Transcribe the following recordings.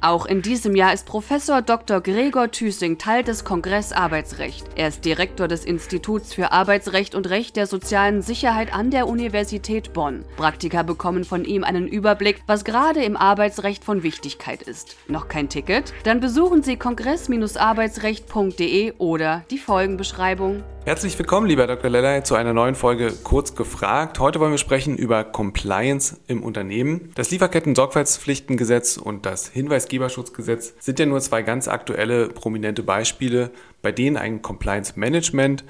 Auch in diesem Jahr ist Professor Dr. Gregor Thüssing Teil des Kongress Arbeitsrecht. Er ist Direktor des Instituts für Arbeitsrecht und Recht der sozialen Sicherheit an der Universität Bonn. Praktiker bekommen von ihm einen Überblick, was gerade im Arbeitsrecht von Wichtigkeit ist. Noch kein Ticket? Dann besuchen Sie kongress-arbeitsrecht.de oder die Folgenbeschreibung. Herzlich willkommen, lieber Dr. Lellay, zu einer neuen Folge Kurz gefragt. Heute wollen wir sprechen über Compliance im Unternehmen. Das Lieferketten-Sorgfaltspflichtengesetz und das Hinweisgeberschutzgesetz sind ja nur zwei ganz aktuelle, prominente Beispiele, bei denen ein Compliance-Management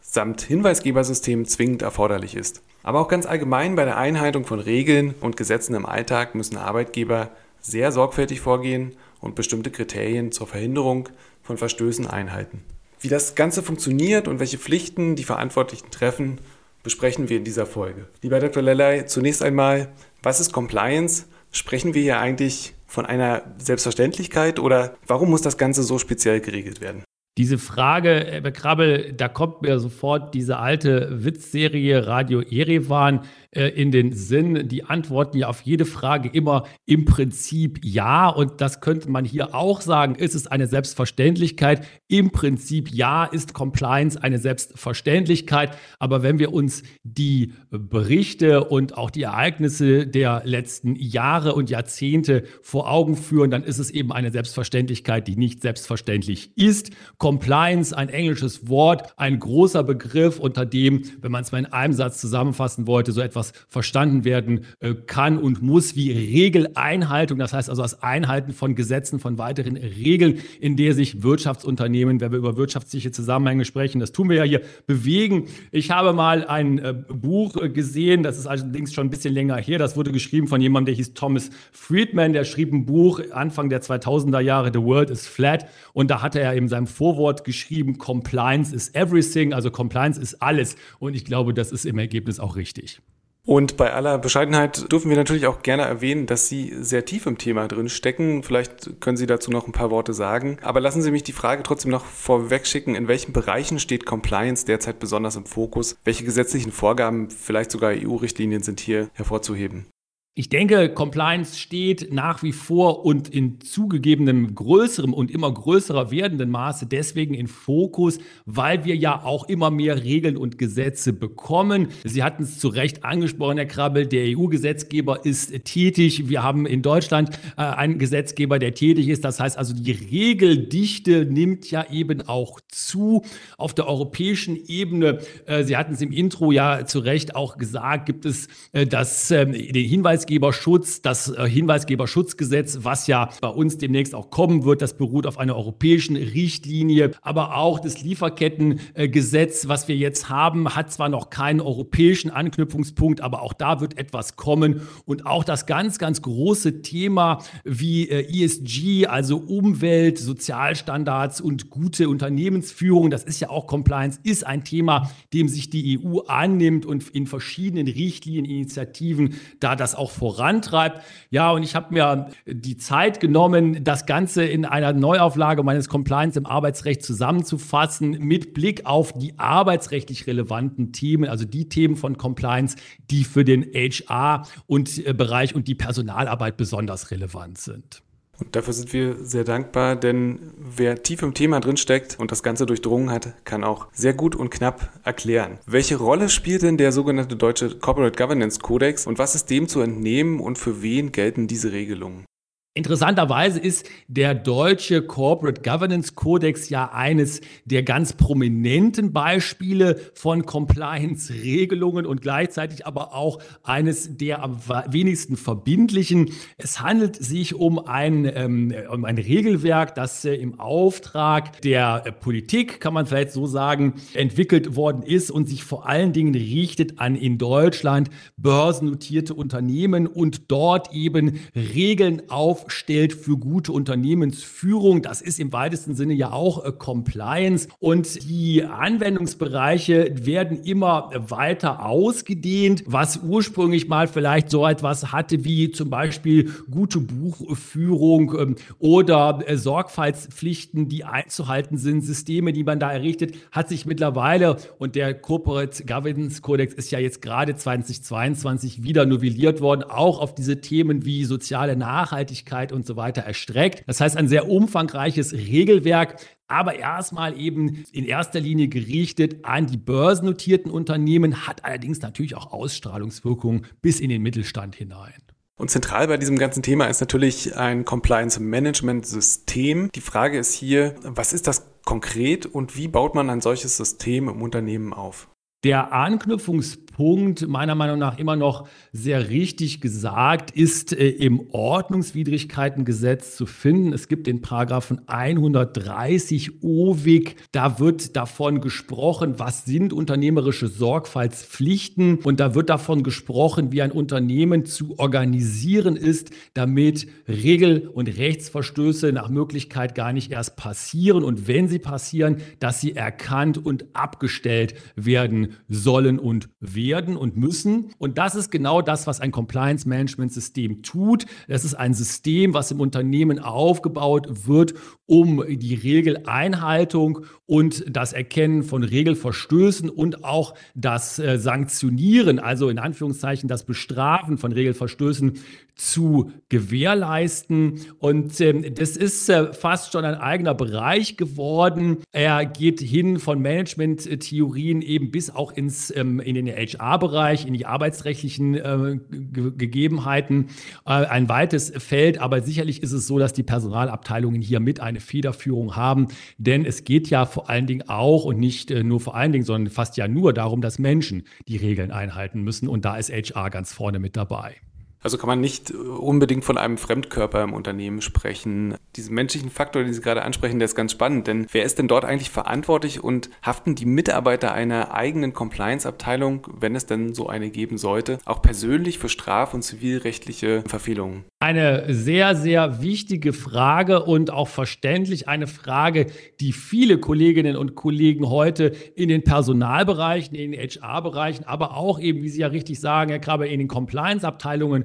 samt Hinweisgebersystem zwingend erforderlich ist. Aber auch ganz allgemein bei der Einhaltung von Regeln und Gesetzen im Alltag müssen Arbeitgeber sehr sorgfältig vorgehen und bestimmte Kriterien zur Verhinderung von Verstößen einhalten. Wie das Ganze funktioniert und welche Pflichten die Verantwortlichen treffen, besprechen wir in dieser Folge. Lieber Dr. Lellay, zunächst einmal, was ist Compliance? Sprechen wir hier eigentlich von einer Selbstverständlichkeit oder warum muss das Ganze so speziell geregelt werden? Diese Frage, Herr Krabbel, da kommt mir sofort diese alte Witzserie Radio Erevan äh, in den Sinn. Die antworten ja auf jede Frage immer im Prinzip ja. Und das könnte man hier auch sagen. Ist es eine Selbstverständlichkeit? Im Prinzip ja, ist Compliance eine Selbstverständlichkeit. Aber wenn wir uns die Berichte und auch die Ereignisse der letzten Jahre und Jahrzehnte vor Augen führen, dann ist es eben eine Selbstverständlichkeit, die nicht selbstverständlich ist. Compliance, ein englisches Wort, ein großer Begriff, unter dem, wenn man es mal in einem Satz zusammenfassen wollte, so etwas etwas verstanden werden äh, kann und muss wie Regeleinhaltung, das heißt also das Einhalten von Gesetzen, von weiteren Regeln, in der sich Wirtschaftsunternehmen, wenn wir über wirtschaftliche Zusammenhänge sprechen, das tun wir ja hier, bewegen. Ich habe mal ein äh, Buch äh, gesehen, das ist allerdings schon ein bisschen länger her, das wurde geschrieben von jemandem, der hieß Thomas Friedman, der schrieb ein Buch Anfang der 2000er Jahre, The World is Flat, und da hatte er in seinem Vorwort geschrieben, Compliance is everything, also Compliance ist alles. Und ich glaube, das ist im Ergebnis auch richtig. Und bei aller Bescheidenheit dürfen wir natürlich auch gerne erwähnen, dass Sie sehr tief im Thema drin stecken. Vielleicht können Sie dazu noch ein paar Worte sagen. Aber lassen Sie mich die Frage trotzdem noch vorweg schicken. In welchen Bereichen steht Compliance derzeit besonders im Fokus? Welche gesetzlichen Vorgaben, vielleicht sogar EU-Richtlinien sind hier hervorzuheben? Ich denke, Compliance steht nach wie vor und in zugegebenem größerem und immer größerer werdenden Maße deswegen in Fokus, weil wir ja auch immer mehr Regeln und Gesetze bekommen. Sie hatten es zu Recht angesprochen, Herr Krabbel, der EU-Gesetzgeber ist tätig. Wir haben in Deutschland äh, einen Gesetzgeber, der tätig ist. Das heißt also, die Regeldichte nimmt ja eben auch zu. Auf der europäischen Ebene, äh, Sie hatten es im Intro ja zu Recht auch gesagt, gibt es äh, das, äh, den Hinweis, Hinweisgeberschutz, das äh, Hinweisgeberschutzgesetz, was ja bei uns demnächst auch kommen wird, das beruht auf einer europäischen Richtlinie, aber auch das Lieferkettengesetz, was wir jetzt haben, hat zwar noch keinen europäischen Anknüpfungspunkt, aber auch da wird etwas kommen. Und auch das ganz, ganz große Thema wie äh, ESG, also Umwelt, Sozialstandards und gute Unternehmensführung, das ist ja auch Compliance, ist ein Thema, dem sich die EU annimmt und in verschiedenen Richtlinieninitiativen da das auch vorantreibt. Ja, und ich habe mir die Zeit genommen, das Ganze in einer Neuauflage meines Compliance im Arbeitsrecht zusammenzufassen mit Blick auf die arbeitsrechtlich relevanten Themen, also die Themen von Compliance, die für den HR und äh, Bereich und die Personalarbeit besonders relevant sind. Und dafür sind wir sehr dankbar, denn wer tief im Thema drinsteckt und das Ganze durchdrungen hat, kann auch sehr gut und knapp erklären. Welche Rolle spielt denn der sogenannte deutsche Corporate Governance Codex und was ist dem zu entnehmen und für wen gelten diese Regelungen? Interessanterweise ist der deutsche Corporate Governance Codex ja eines der ganz prominenten Beispiele von Compliance-Regelungen und gleichzeitig aber auch eines der am wenigsten verbindlichen. Es handelt sich um ein, ähm, um ein Regelwerk, das äh, im Auftrag der äh, Politik, kann man vielleicht so sagen, entwickelt worden ist und sich vor allen Dingen richtet an in Deutschland börsennotierte Unternehmen und dort eben Regeln auf aufstellt für gute Unternehmensführung. Das ist im weitesten Sinne ja auch äh, Compliance. Und die Anwendungsbereiche werden immer weiter ausgedehnt, was ursprünglich mal vielleicht so etwas hatte wie zum Beispiel gute Buchführung ähm, oder äh, Sorgfaltspflichten, die einzuhalten sind, Systeme, die man da errichtet, hat sich mittlerweile und der Corporate Governance Codex ist ja jetzt gerade 2022 wieder novelliert worden, auch auf diese Themen wie soziale Nachhaltigkeit und so weiter erstreckt. Das heißt, ein sehr umfangreiches Regelwerk, aber erstmal eben in erster Linie gerichtet an die börsennotierten Unternehmen, hat allerdings natürlich auch Ausstrahlungswirkungen bis in den Mittelstand hinein. Und zentral bei diesem ganzen Thema ist natürlich ein Compliance Management System. Die Frage ist hier, was ist das konkret und wie baut man ein solches System im Unternehmen auf? Der Anknüpfungspunkt, meiner Meinung nach immer noch sehr richtig gesagt, ist äh, im Ordnungswidrigkeitengesetz zu finden. Es gibt den Paragraphen 130 OWIG. Da wird davon gesprochen, was sind unternehmerische Sorgfaltspflichten. Und da wird davon gesprochen, wie ein Unternehmen zu organisieren ist, damit Regel- und Rechtsverstöße nach Möglichkeit gar nicht erst passieren. Und wenn sie passieren, dass sie erkannt und abgestellt werden sollen und werden und müssen. Und das ist genau das, was ein Compliance Management System tut. Das ist ein System, was im Unternehmen aufgebaut wird, um die Regeleinhaltung und das Erkennen von Regelverstößen und auch das äh, Sanktionieren, also in Anführungszeichen das Bestrafen von Regelverstößen zu gewährleisten. Und ähm, das ist äh, fast schon ein eigener Bereich geworden. Er geht hin von Management-Theorien eben bis auch ins, ähm, in den HR-Bereich, in die arbeitsrechtlichen äh, Ge Gegebenheiten. Äh, ein weites Feld, aber sicherlich ist es so, dass die Personalabteilungen hier mit eine Federführung haben, denn es geht ja vor allen Dingen auch und nicht äh, nur vor allen Dingen, sondern fast ja nur darum, dass Menschen die Regeln einhalten müssen und da ist HR ganz vorne mit dabei. Also kann man nicht unbedingt von einem Fremdkörper im Unternehmen sprechen. Diesen menschlichen Faktor, den Sie gerade ansprechen, der ist ganz spannend, denn wer ist denn dort eigentlich verantwortlich und haften die Mitarbeiter einer eigenen Compliance-Abteilung, wenn es denn so eine geben sollte, auch persönlich für straf- und zivilrechtliche Verfehlungen? Eine sehr, sehr wichtige Frage und auch verständlich eine Frage, die viele Kolleginnen und Kollegen heute in den Personalbereichen, in den HR-Bereichen, aber auch eben, wie Sie ja richtig sagen, Herr Krabbe, in den Compliance-Abteilungen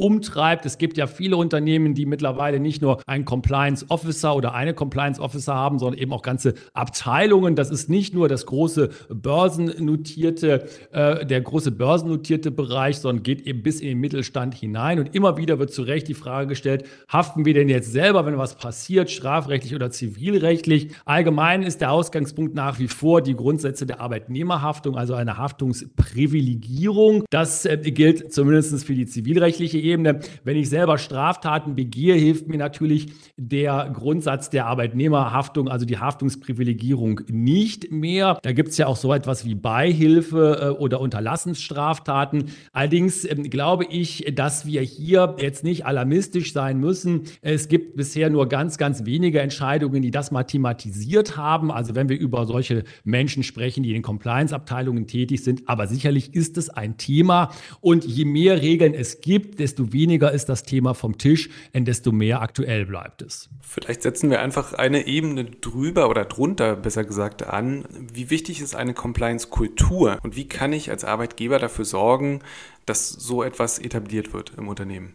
umtreibt. Es gibt ja viele Unternehmen, die mittlerweile nicht nur einen Compliance Officer oder eine Compliance Officer haben, sondern eben auch ganze Abteilungen. Das ist nicht nur das große börsennotierte, äh, der große börsennotierte Bereich, sondern geht eben bis in den Mittelstand hinein. Und immer wieder wird zu Recht die Frage gestellt, haften wir denn jetzt selber, wenn was passiert, strafrechtlich oder zivilrechtlich? Allgemein ist der Ausgangspunkt nach wie vor die Grundsätze der Arbeitnehmerhaftung, also eine Haftungsprivilegierung. Das äh, gilt zumindest für die zivilrechtliche Ebene. Ebene. Wenn ich selber Straftaten begehe, hilft mir natürlich der Grundsatz der Arbeitnehmerhaftung, also die Haftungsprivilegierung nicht mehr. Da gibt es ja auch so etwas wie Beihilfe äh, oder Unterlassensstraftaten. Allerdings ähm, glaube ich, dass wir hier jetzt nicht alarmistisch sein müssen. Es gibt bisher nur ganz, ganz wenige Entscheidungen, die das mal thematisiert haben. Also wenn wir über solche Menschen sprechen, die in den Compliance-Abteilungen tätig sind. Aber sicherlich ist es ein Thema. Und je mehr Regeln es gibt, desto desto weniger ist das Thema vom Tisch und desto mehr aktuell bleibt es. Vielleicht setzen wir einfach eine Ebene drüber oder drunter, besser gesagt, an. Wie wichtig ist eine Compliance-Kultur und wie kann ich als Arbeitgeber dafür sorgen, dass so etwas etabliert wird im Unternehmen?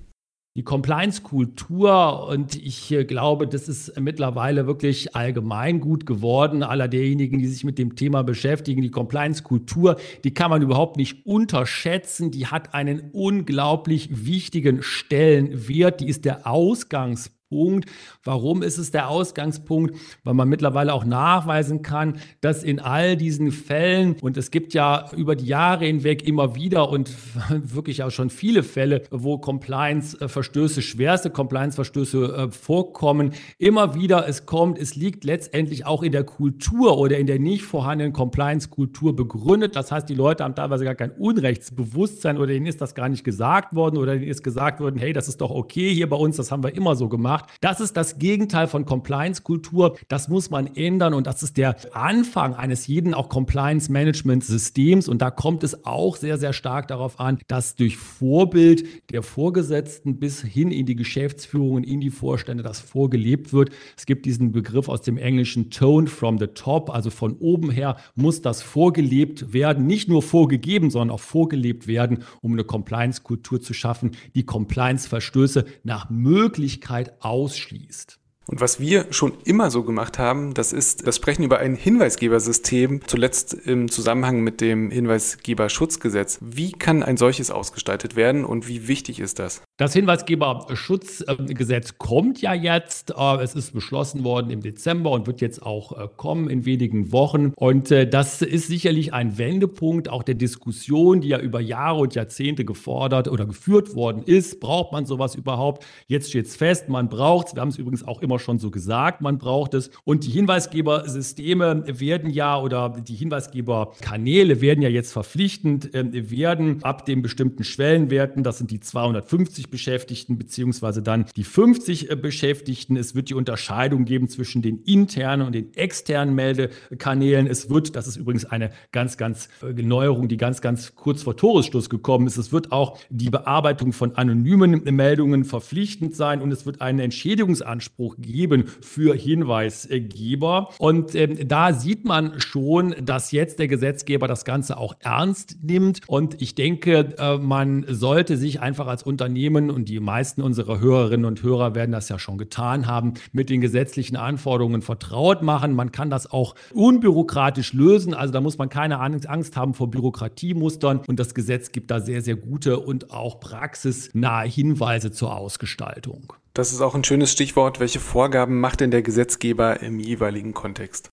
Die Compliance-Kultur und ich äh, glaube, das ist mittlerweile wirklich allgemein gut geworden. Aller derjenigen, die sich mit dem Thema beschäftigen, die Compliance-Kultur, die kann man überhaupt nicht unterschätzen. Die hat einen unglaublich wichtigen Stellenwert. Die ist der Ausgangspunkt Punkt. Warum ist es der Ausgangspunkt? Weil man mittlerweile auch nachweisen kann, dass in all diesen Fällen, und es gibt ja über die Jahre hinweg immer wieder und wirklich auch schon viele Fälle, wo Compliance-Verstöße, schwerste Compliance-Verstöße äh, vorkommen, immer wieder es kommt, es liegt letztendlich auch in der Kultur oder in der nicht vorhandenen Compliance-Kultur begründet. Das heißt, die Leute haben teilweise gar kein Unrechtsbewusstsein oder ihnen ist das gar nicht gesagt worden oder ihnen ist gesagt worden, hey, das ist doch okay hier bei uns, das haben wir immer so gemacht gemacht. Das ist das Gegenteil von Compliance-Kultur. Das muss man ändern und das ist der Anfang eines jeden auch Compliance-Management-Systems. Und da kommt es auch sehr, sehr stark darauf an, dass durch Vorbild der Vorgesetzten bis hin in die Geschäftsführung und in die Vorstände das vorgelebt wird. Es gibt diesen Begriff aus dem Englischen Tone from the top, also von oben her muss das vorgelebt werden, nicht nur vorgegeben, sondern auch vorgelebt werden, um eine Compliance-Kultur zu schaffen, die Compliance-Verstöße nach Möglichkeit ausschließt. Und was wir schon immer so gemacht haben, das ist das Sprechen über ein Hinweisgebersystem, zuletzt im Zusammenhang mit dem Hinweisgeberschutzgesetz. Wie kann ein solches ausgestaltet werden und wie wichtig ist das? Das Hinweisgeberschutzgesetz kommt ja jetzt. Äh, es ist beschlossen worden im Dezember und wird jetzt auch äh, kommen in wenigen Wochen. Und äh, das ist sicherlich ein Wendepunkt auch der Diskussion, die ja über Jahre und Jahrzehnte gefordert oder geführt worden ist. Braucht man sowas überhaupt? Jetzt steht es fest, man braucht es. Wir haben es übrigens auch immer schon so gesagt, man braucht es. Und die Hinweisgebersysteme werden ja oder die Hinweisgeberkanäle werden ja jetzt verpflichtend werden ab den bestimmten Schwellenwerten. Das sind die 250 40 Beschäftigten beziehungsweise dann die 50 äh, Beschäftigten. Es wird die Unterscheidung geben zwischen den internen und den externen Meldekanälen. Es wird, das ist übrigens eine ganz, ganz äh, Neuerung, die ganz, ganz kurz vor Toresschluss gekommen ist. Es wird auch die Bearbeitung von anonymen Meldungen verpflichtend sein und es wird einen Entschädigungsanspruch geben für Hinweisgeber. Und äh, da sieht man schon, dass jetzt der Gesetzgeber das Ganze auch ernst nimmt. Und ich denke, äh, man sollte sich einfach als Unternehmen Unternehmen und die meisten unserer Hörerinnen und Hörer werden das ja schon getan haben, mit den gesetzlichen Anforderungen vertraut machen. Man kann das auch unbürokratisch lösen. Also da muss man keine Angst haben vor Bürokratiemustern und das Gesetz gibt da sehr, sehr gute und auch praxisnahe Hinweise zur Ausgestaltung. Das ist auch ein schönes Stichwort. Welche Vorgaben macht denn der Gesetzgeber im jeweiligen Kontext?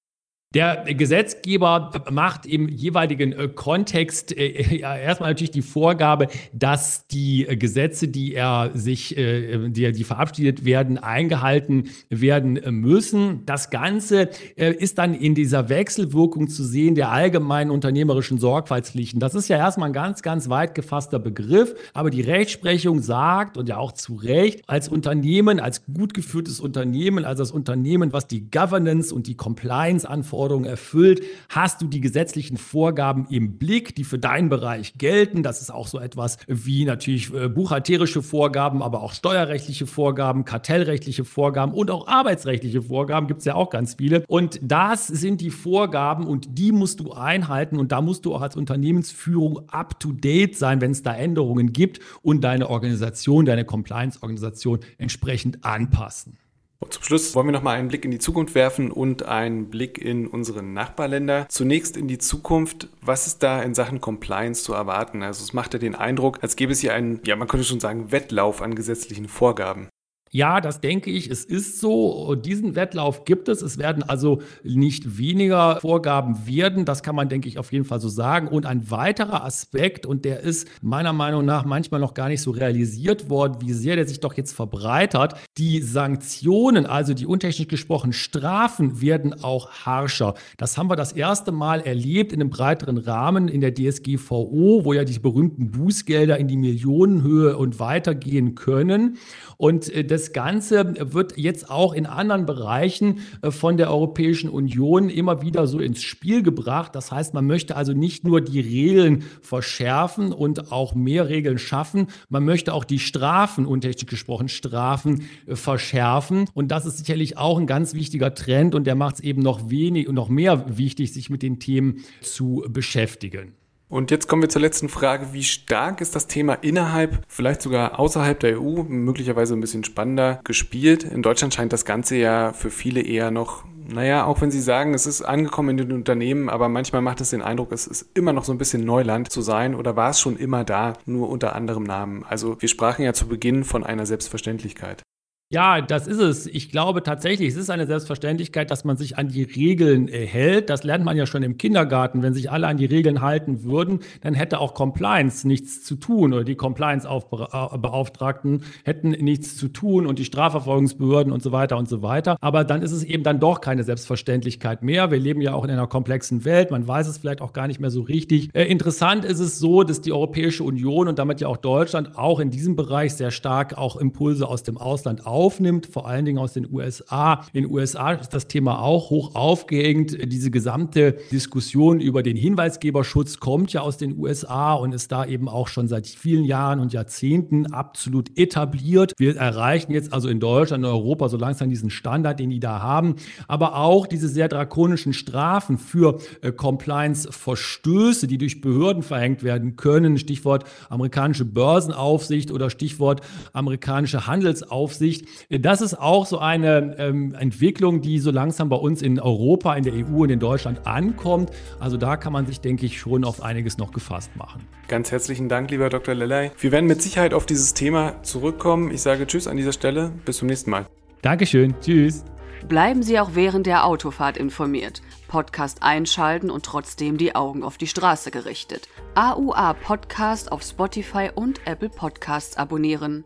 Der Gesetzgeber macht im jeweiligen äh, Kontext äh, ja, erstmal natürlich die Vorgabe, dass die Gesetze, die er sich, äh, die, die verabschiedet werden, eingehalten werden müssen. Das Ganze ist dann in dieser Wechselwirkung zu sehen der allgemeinen unternehmerischen Sorgfaltspflichten. Das ist ja erstmal ein ganz, ganz weit gefasster Begriff, aber die Rechtsprechung sagt und ja auch zu Recht, als Unternehmen, als gut geführtes Unternehmen, als das Unternehmen, was die Governance und die Compliance anfordert, Anforderungen erfüllt? Hast du die gesetzlichen Vorgaben im Blick, die für deinen Bereich gelten? Das ist auch so etwas wie natürlich äh, buchhalterische Vorgaben, aber auch steuerrechtliche Vorgaben, kartellrechtliche Vorgaben und auch arbeitsrechtliche Vorgaben gibt es ja auch ganz viele. Und das sind die Vorgaben und die musst du einhalten und da musst du auch als Unternehmensführung up-to-date sein, wenn es da Änderungen gibt und deine Organisation, deine Compliance-Organisation entsprechend anpassen. Und zum Schluss wollen wir noch mal einen Blick in die Zukunft werfen und einen Blick in unsere Nachbarländer. Zunächst in die Zukunft. Was ist da in Sachen Compliance zu erwarten? Also es macht ja den Eindruck, als gäbe es hier einen, ja, man könnte schon sagen, Wettlauf an gesetzlichen Vorgaben. Ja, das denke ich, es ist so. Diesen Wettlauf gibt es. Es werden also nicht weniger Vorgaben werden. Das kann man, denke ich, auf jeden Fall so sagen. Und ein weiterer Aspekt, und der ist meiner Meinung nach manchmal noch gar nicht so realisiert worden, wie sehr der sich doch jetzt verbreitert. Die Sanktionen, also die untechnisch gesprochen Strafen, werden auch harscher. Das haben wir das erste Mal erlebt in einem breiteren Rahmen in der DSGVO, wo ja die berühmten Bußgelder in die Millionenhöhe und weitergehen können. Und äh, das Ganze wird jetzt auch in anderen Bereichen äh, von der Europäischen Union immer wieder so ins Spiel gebracht. Das heißt, man möchte also nicht nur die Regeln verschärfen und auch mehr Regeln schaffen, man möchte auch die Strafen, untechnisch gesprochen Strafen, äh, verschärfen. Und das ist sicherlich auch ein ganz wichtiger Trend und der macht es eben noch wenig und noch mehr wichtig, sich mit den Themen zu beschäftigen. Und jetzt kommen wir zur letzten Frage. Wie stark ist das Thema innerhalb, vielleicht sogar außerhalb der EU, möglicherweise ein bisschen spannender gespielt? In Deutschland scheint das Ganze ja für viele eher noch naja, auch wenn Sie sagen, es ist angekommen in den Unternehmen, aber manchmal macht es den Eindruck, es ist immer noch so ein bisschen Neuland zu sein oder war es schon immer da, nur unter anderem Namen. Also wir sprachen ja zu Beginn von einer Selbstverständlichkeit. Ja, das ist es. Ich glaube tatsächlich, es ist eine Selbstverständlichkeit, dass man sich an die Regeln äh, hält. Das lernt man ja schon im Kindergarten. Wenn sich alle an die Regeln halten würden, dann hätte auch Compliance nichts zu tun oder die Compliance-Beauftragten hätten nichts zu tun und die Strafverfolgungsbehörden und so weiter und so weiter. Aber dann ist es eben dann doch keine Selbstverständlichkeit mehr. Wir leben ja auch in einer komplexen Welt. Man weiß es vielleicht auch gar nicht mehr so richtig. Äh, interessant ist es so, dass die Europäische Union und damit ja auch Deutschland auch in diesem Bereich sehr stark auch Impulse aus dem Ausland auf aufnimmt, vor allen Dingen aus den USA. In den USA ist das Thema auch hoch aufgehängt. Diese gesamte Diskussion über den Hinweisgeberschutz kommt ja aus den USA und ist da eben auch schon seit vielen Jahren und Jahrzehnten absolut etabliert. Wir erreichen jetzt also in Deutschland und Europa so langsam diesen Standard, den die da haben, aber auch diese sehr drakonischen Strafen für äh, Compliance-Verstöße, die durch Behörden verhängt werden können. Stichwort amerikanische Börsenaufsicht oder Stichwort amerikanische Handelsaufsicht. Das ist auch so eine ähm, Entwicklung, die so langsam bei uns in Europa, in der EU und in Deutschland ankommt. Also da kann man sich, denke ich, schon auf einiges noch gefasst machen. Ganz herzlichen Dank, lieber Dr. Lellay. Wir werden mit Sicherheit auf dieses Thema zurückkommen. Ich sage Tschüss an dieser Stelle. Bis zum nächsten Mal. Dankeschön. Tschüss. Bleiben Sie auch während der Autofahrt informiert. Podcast einschalten und trotzdem die Augen auf die Straße gerichtet. AUA Podcast auf Spotify und Apple Podcasts abonnieren.